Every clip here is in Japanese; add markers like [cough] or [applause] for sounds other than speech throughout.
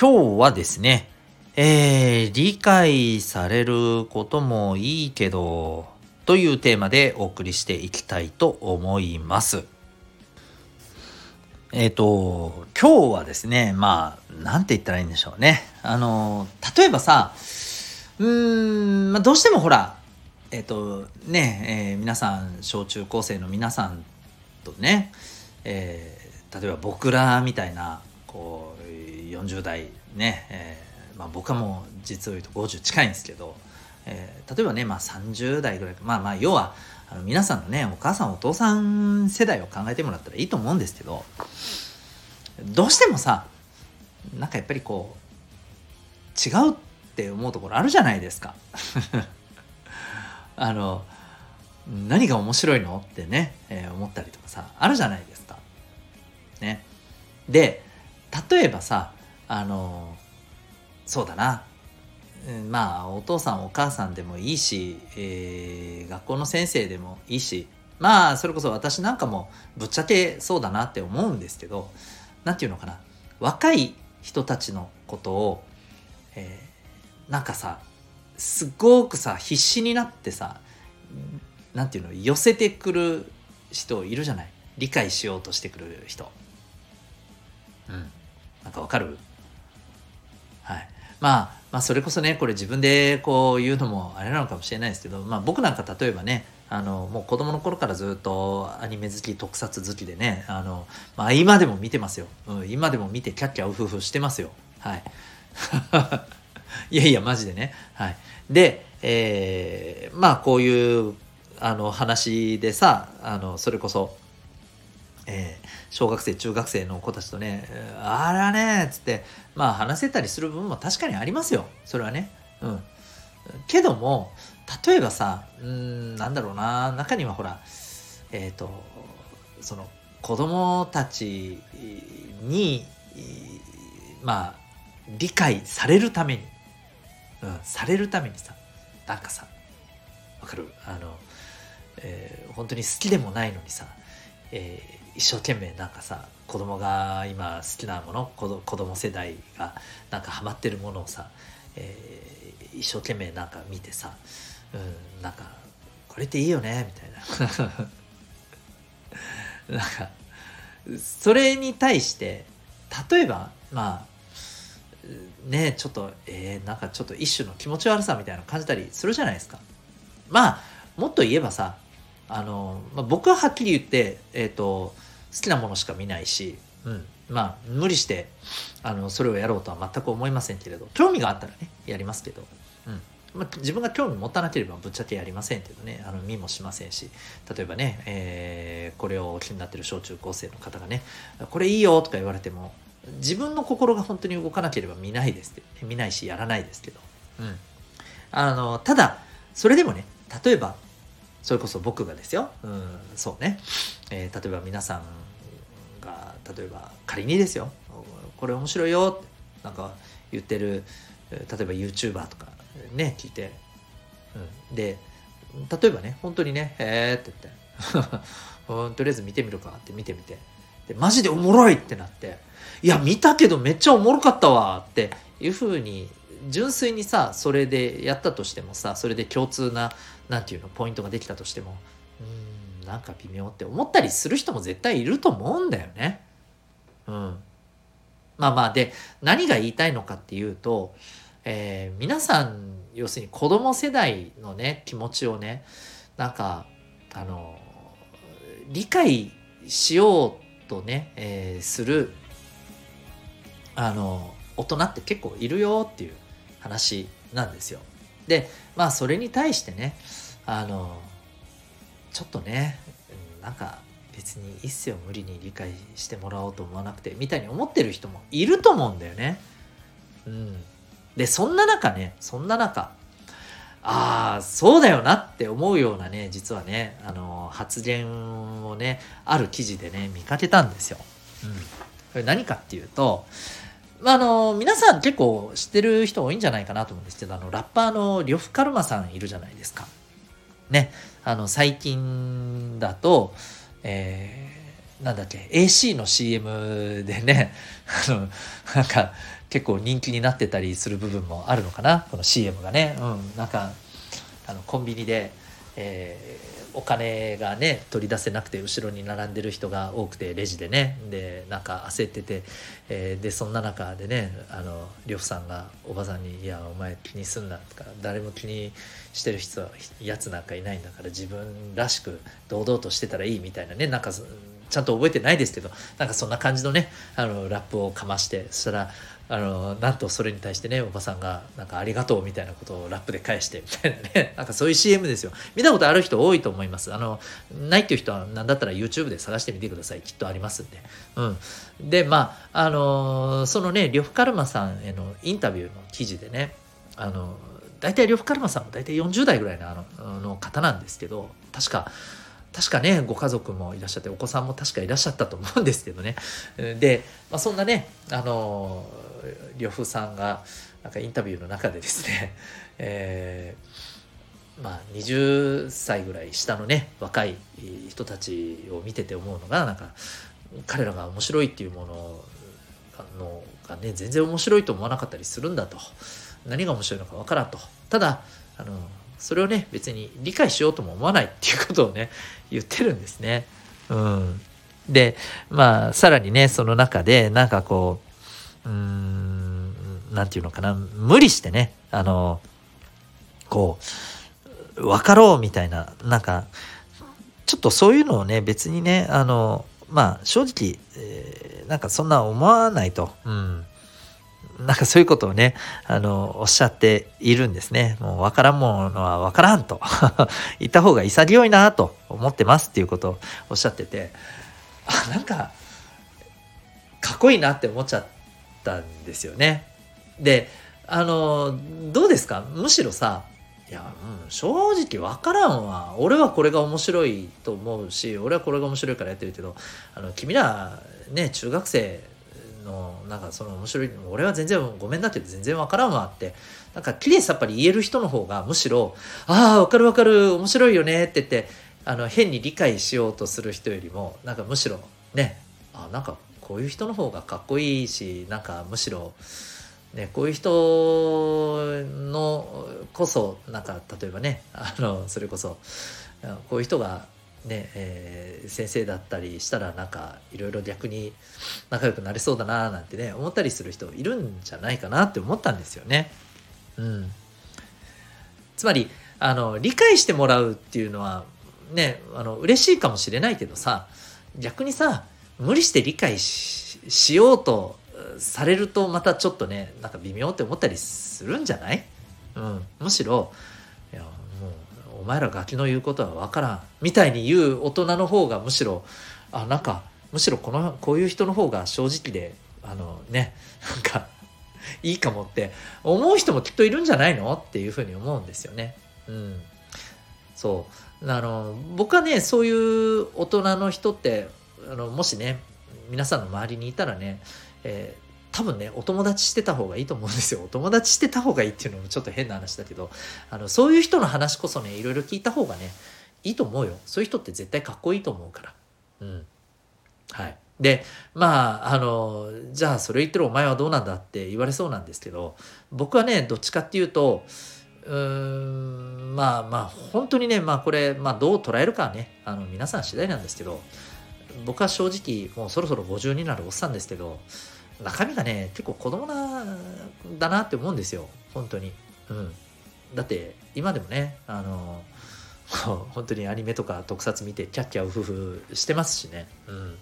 今日はですね、えー、理解されることもいいけど、というテーマでお送りしていきたいと思います。えっ、ー、と、今日はですね、まあ、なんて言ったらいいんでしょうね。あの、例えばさ、うーん、まあ、どうしてもほら、えっ、ー、と、ね、えー、皆さん、小中高生の皆さんとね、えー、例えば僕らみたいな、こう、40代ね、えーまあ、僕はもう実を言うと50近いんですけど、えー、例えばね、まあ、30代ぐらいまあまあ要はあの皆さんのねお母さんお父さん世代を考えてもらったらいいと思うんですけどどうしてもさなんかやっぱりこう違うって思うところあるじゃないですか。[laughs] あの何が面白いのってね、えー、思ったりとかさあるじゃないですか。ね。で例えばさあのそうだな。まあお父さんお母さんでもいいし、えー、学校の先生でもいいし。まあそれこそ私なんかもぶっちゃけそうだなって思うんですけど何て言うのかな。若い人たちのことを、えー、なんかさすごくさ必死になってさ何て言うの寄せてくる人いるじゃない。理解しようとしてくる人。うん。なんかわかる？はい。まあ、まあ、それこそね、これ自分でこう言うのもあれなのかもしれないですけど、まあ僕なんか例えばね、あの、もう子供の頃からずっとアニメ好き、特撮好きでね、あの、まあ今でも見てますよ。うん、今でも見てキャッキャウフフしてますよ。はい。[laughs] いやいや、マジでね。はい。で、えー、まあこういう、あの話でさ、あの、それこそ、えー、小学生中学生の子たちとね「あらね」っつってまあ話せたりする部分も確かにありますよ。それはね。うん。けども例えばさうんなんだろうな。中にはほらえっ、ー、とその子供たちにまあ理解されるために、うん、されるためにさなんかさわかる？あの、えー、本当に好きでもないのにさ、えー一生懸命なんかさ子供が今好きなもの子子供世代がなんかハマってるものをさ、えー、一生懸命なんか見てさ、うん、なんかこれっていいよねみたいな。[laughs] なんかそれに対して例えばまあねちょっとえー、なんかちょっと一種の気持ち悪さみたいなの感じたりするじゃないですか。まあもっと言えばさあの、まあ、僕ははっきり言ってえっ、ー、と好きなものしか見ないし、うん、まあ無理してあのそれをやろうとは全く思いませんけれど興味があったらねやりますけど、うん。まあ、自分が興味持たなければぶっちゃけやりませんけどね。あの見もしませんし。例えばね、えー、これを気になってる小中高生の方がねこれいいよとか言われても自分の心が本当に動かなければ見ないです見ないしやらないですけど、うん、あのただそれでもね例えばそれこそ僕がですよ、うん、そうね、えー、例えば皆さんが例えば仮にですよ。これ面白いよ。ってなんか言ってる例えば YouTuber とかね聞いて、うん、で例えばね本当にね「へえ」って言って。[laughs] とりあえず見てみるかって見てみて。でマジでおもろいってなって。いや見たけどめっちゃおもろかったわっていうふうに純粋にさそれでやったとしてもさそれで共通な何て言うのポイントができたとしてもうんなんか微妙って思ったりする人も絶対いると思うんだよね。うん、まあまあで何が言いたいのかっていうと、えー、皆さん要するに子供世代のね気持ちをねなんかあの理解しようとね、えー、するあの大人って結構いるよっていう話なんですよ。でまあそれに対してねあのちょっとねなんか別にいいっすよ無理に理解してもらおうと思わなくてみたいに思ってる人もいると思うんだよね。うん、でそんな中ねそんな中ああそうだよなって思うようなね実はねあの発言をねある記事でね見かけたんですよ。うん、これ何かっていうとあ、あの皆さん結構知ってる人多いんじゃないかなと思うんですけどあのラッパーの呂布カルマさんいるじゃないですか。ねあの最近だと、えー、なんだっけ AC の CM でね [laughs] あのなんか結構人気になってたりする部分もあるのかなこの CM がね。うん、なんかあのコンビニで、えーお金がね取り出せなくて後ろに並んでる人が多くてレジでね。でなんか焦ってて、えー、でそんな中でねあの呂布さんがおばさんに「いやお前気にすんな」とか「誰も気にしてる人はやつなんかいないんだから自分らしく堂々としてたらいい」みたいなねなんかちゃんと覚えてないですけどなんかそんな感じのねあのラップをかましてそしたらあのなんとそれに対してねおばさんがなんかありがとうみたいなことをラップで返してみたいなねなんかそういう CM ですよ。見たことある人多いと思います。あのないっていう人は何だったら YouTube で探してみてください。きっとありますんで。うん。でまああのそのね呂布カルマさんへのインタビューの記事でねあの大体呂布カルマさんも大体40代ぐらいのあのの方なんですけど確か確かねご家族もいらっしゃってお子さんも確かいらっしゃったと思うんですけどね。で、まあ、そんなねあの呂布さんがなんかインタビューの中でですね、[laughs] えー、まあ、20歳ぐらい下のね若い人たちを見てて思うのがなんか彼らが面白いっていうもののがね全然面白いと思わなかったりするんだと。何が面白いのか分からんと。ただあのそれをね別に理解しようとも思わないっていうことをね言ってるんですね。うん、でまあさらにねその中でなんかこううん何て言うのかな無理してねあのこう分かろうみたいななんかちょっとそういうのをね別にねあのまあ正直、えー、なんかそんな思わないと。うんなんかそういうことをね、あの、おっしゃっているんですね。もう分からんものは分からんと [laughs] 言った方が潔いなと思ってますっていうことをおっしゃってて、あ、なんか、かっこいいなって思っちゃったんですよね。で、あの、どうですか？むしろさ、いや、うん、正直分からんわ。俺はこれが面白いと思うし、俺はこれが面白いからやってるけど、あの、君ら、ね、中学生のなんかその面白い俺は全然ごめんなって全然わからんわって。なんかきれいさっぱり言える人の方がむしろ「ああわかるわかる面白いよね」って言ってあの変に理解しようとする人よりもなんかむしろねあなんかこういう人の方がかっこいいしなんかむしろね、こういう人のこそなんか例えばねあのそれこそこういう人がねえー、先生だったりしたらなんかいろいろ逆に仲良くなれそうだななんてね思ったりする人いるんじゃないかなって思ったんですよね。うん、つまりあの理解してもらうっていうのはねあの嬉しいかもしれないけどさ逆にさ無理して理解しようとされるとまたちょっとねなんか微妙って思ったりするんじゃない、うん、むしろお前らガキの言うことは分からんみたいに言う大人の方がむしろあなんかむしろこのこういう人の方が正直であのね [laughs] なんかいいかもって思う人もきっといるんじゃないのっていうふうに思うんですよね。うん、そうあの僕はねそういう大人の人ってあのもしね皆さんの周りにいたらね、えー多分ねお友達してた方がいいと思うんですよ。お友達してた方がいいっていうのもちょっと変な話だけどあのそういう人の話こそねいろいろ聞いた方がねいいと思うよ。そういう人って絶対かっこいいと思うから。うん。はい。でまああのじゃあそれ言ってるお前はどうなんだって言われそうなんですけど僕はねどっちかっていうとうーんまあまあ本当にねまあこれ、まあ、どう捉えるかはねあの皆さん次第なんですけど僕は正直もうそろそろ50になるおっさんですけど中身がね結構子供なだなって思うんですよ。本当に。うん。だって今でもねあの [laughs] 本当にアニメとか特撮見てキャッキャウフフしてますしね。うん。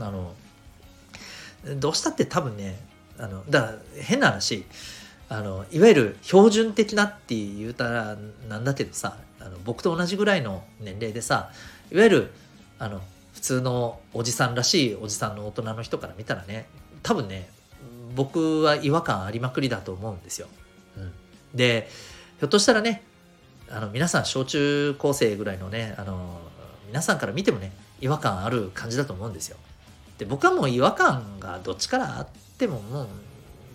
あのどうしたって多分ねあのだから変な話あのいわゆる標準的なって言うたらなんだけどさあの僕と同じぐらいの年齢でさいわゆるあの普通のおじさんらしいおじさんの大人の人から見たらね多分ね僕は違和感ありまくりだと思うんですよ。うん、でひょっとしたらねあの皆さん小中高生ぐらいのねあの皆さんから見てもね違和感ある感じだと思うんですよ。で僕はもう違和感がどっちからあってももう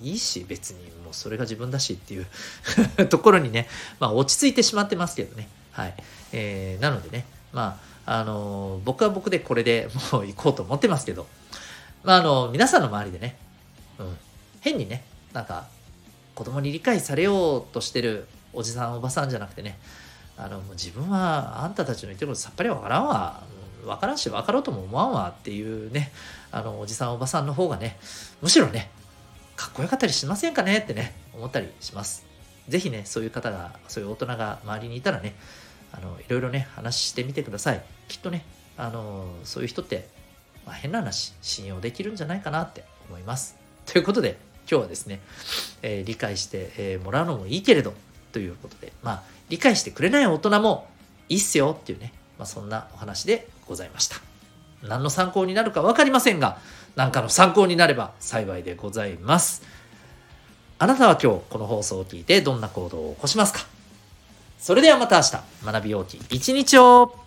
いいし別にもうそれが自分だしっていう [laughs] ところにね、まあ、落ち着いてしまってますけどね。はいえー、なのでねまああの僕は僕でこれでもう行こうと思ってますけど、まあ、あの皆さんの周りでね、うん、変にねなんか子供に理解されようとしてるおじさんおばさんじゃなくてねあのもう自分はあんたたちの言ってることさっぱりわからんわ。分からんし分かろうとも思わんわっていうねあのおじさんおばさんの方がねむしろねかっこよかったりしませんかねってね思ったりします。是非ねそういう方がそういう大人が周りにいたらねあのいろいろね話してみてください。きっとねあのそういう人って、まあ、変な話信用できるんじゃないかなって思います。ということで今日はですね、えー、理解して、えー、もらうのもいいけれどということでまあ理解してくれない大人もいいっすよっていうね、まあ、そんなお話でございました。何の参考になるか分かりませんが何かの参考になれば幸いでございます。あなたは今日この放送を聞いてどんな行動を起こしますか？それではまた明日学びようき一日を。